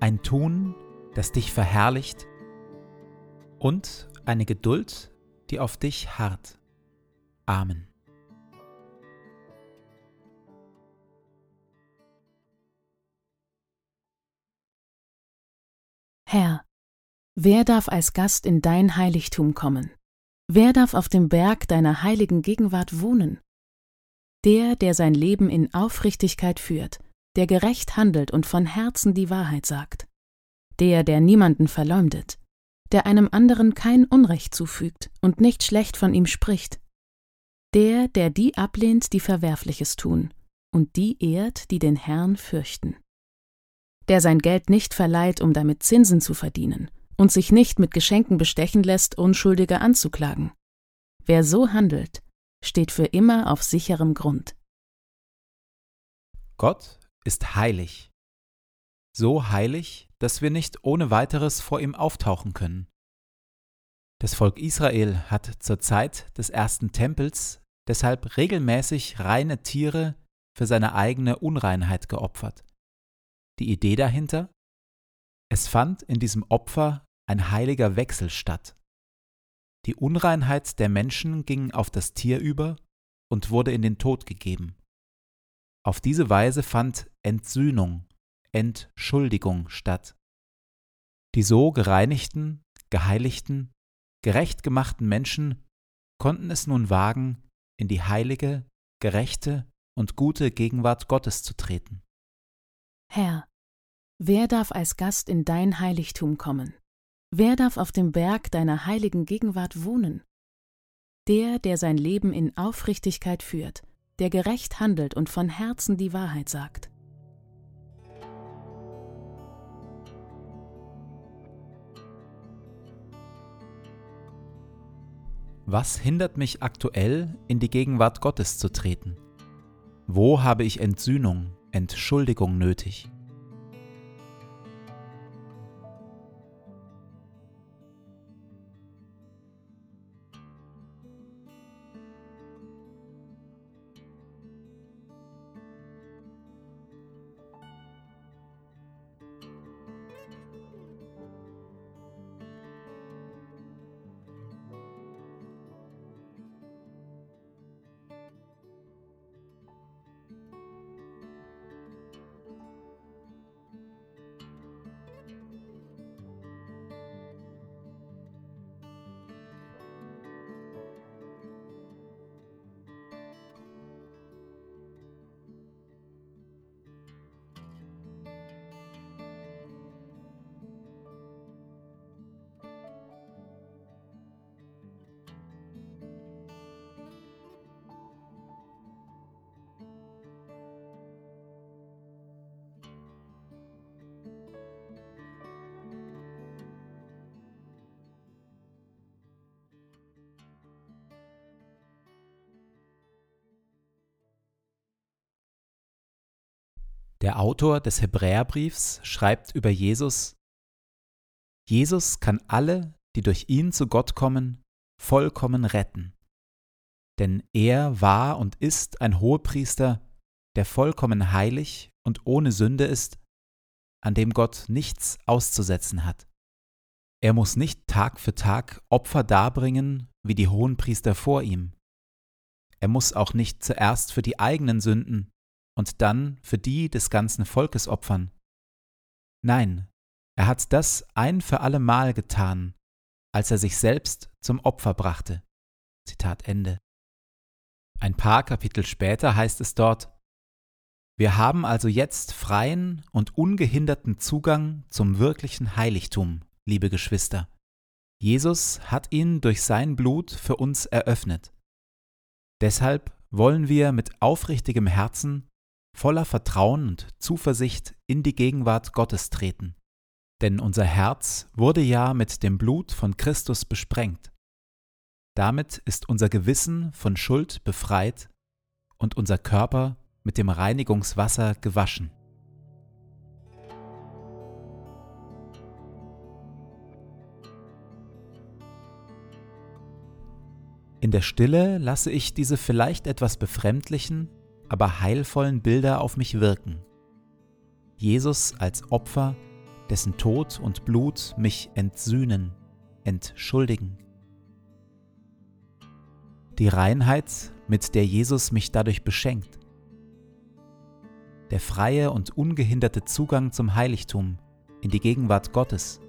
ein Tun, das dich verherrlicht und eine Geduld, die auf dich harrt. Amen. Herr, wer darf als Gast in dein Heiligtum kommen? Wer darf auf dem Berg deiner heiligen Gegenwart wohnen? Der, der sein Leben in Aufrichtigkeit führt, der gerecht handelt und von Herzen die Wahrheit sagt, der, der niemanden verleumdet, der einem anderen kein Unrecht zufügt und nicht schlecht von ihm spricht, der, der die ablehnt, die Verwerfliches tun, und die ehrt, die den Herrn fürchten, der sein Geld nicht verleiht, um damit Zinsen zu verdienen, und sich nicht mit Geschenken bestechen lässt, Unschuldige anzuklagen. Wer so handelt, steht für immer auf sicherem Grund. Gott ist heilig. So heilig, dass wir nicht ohne weiteres vor ihm auftauchen können. Das Volk Israel hat zur Zeit des ersten Tempels deshalb regelmäßig reine Tiere für seine eigene Unreinheit geopfert. Die Idee dahinter? Es fand in diesem Opfer ein heiliger Wechsel statt. Die Unreinheit der Menschen ging auf das Tier über und wurde in den Tod gegeben. Auf diese Weise fand Entsühnung, Entschuldigung statt. Die so gereinigten, geheiligten, gerecht gemachten Menschen konnten es nun wagen, in die heilige, gerechte und gute Gegenwart Gottes zu treten. Herr, wer darf als Gast in dein Heiligtum kommen? Wer darf auf dem Berg deiner heiligen Gegenwart wohnen? Der, der sein Leben in Aufrichtigkeit führt, der gerecht handelt und von Herzen die Wahrheit sagt. Was hindert mich aktuell, in die Gegenwart Gottes zu treten? Wo habe ich Entsühnung, Entschuldigung nötig? Der Autor des Hebräerbriefs schreibt über Jesus, Jesus kann alle, die durch ihn zu Gott kommen, vollkommen retten. Denn er war und ist ein Hohepriester, der vollkommen heilig und ohne Sünde ist, an dem Gott nichts auszusetzen hat. Er muss nicht Tag für Tag Opfer darbringen wie die Hohenpriester vor ihm. Er muss auch nicht zuerst für die eigenen Sünden und dann für die des ganzen Volkes opfern. Nein, er hat das ein für alle Mal getan, als er sich selbst zum Opfer brachte. Zitat Ende. Ein paar Kapitel später heißt es dort, wir haben also jetzt freien und ungehinderten Zugang zum wirklichen Heiligtum, liebe Geschwister. Jesus hat ihn durch sein Blut für uns eröffnet. Deshalb wollen wir mit aufrichtigem Herzen, voller Vertrauen und Zuversicht in die Gegenwart Gottes treten. Denn unser Herz wurde ja mit dem Blut von Christus besprengt. Damit ist unser Gewissen von Schuld befreit und unser Körper mit dem Reinigungswasser gewaschen. In der Stille lasse ich diese vielleicht etwas befremdlichen, aber heilvollen Bilder auf mich wirken. Jesus als Opfer, dessen Tod und Blut mich entsühnen, entschuldigen. Die Reinheit, mit der Jesus mich dadurch beschenkt der freie und ungehinderte Zugang zum Heiligtum, in die Gegenwart Gottes.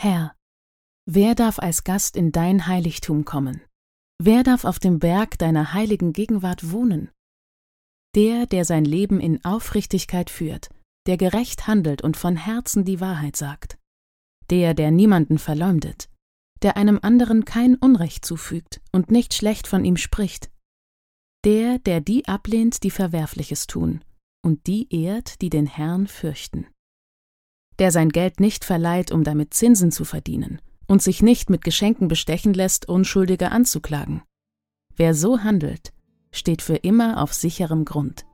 Herr, wer darf als Gast in dein Heiligtum kommen? Wer darf auf dem Berg deiner heiligen Gegenwart wohnen? Der, der sein Leben in Aufrichtigkeit führt, der gerecht handelt und von Herzen die Wahrheit sagt. Der, der niemanden verleumdet, der einem anderen kein Unrecht zufügt und nicht schlecht von ihm spricht. Der, der die ablehnt, die Verwerfliches tun, und die ehrt, die den Herrn fürchten der sein Geld nicht verleiht, um damit Zinsen zu verdienen und sich nicht mit Geschenken bestechen lässt, Unschuldige anzuklagen. Wer so handelt, steht für immer auf sicherem Grund.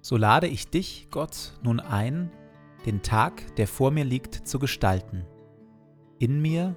So lade ich dich, Gott, nun ein, den Tag, der vor mir liegt, zu gestalten. In mir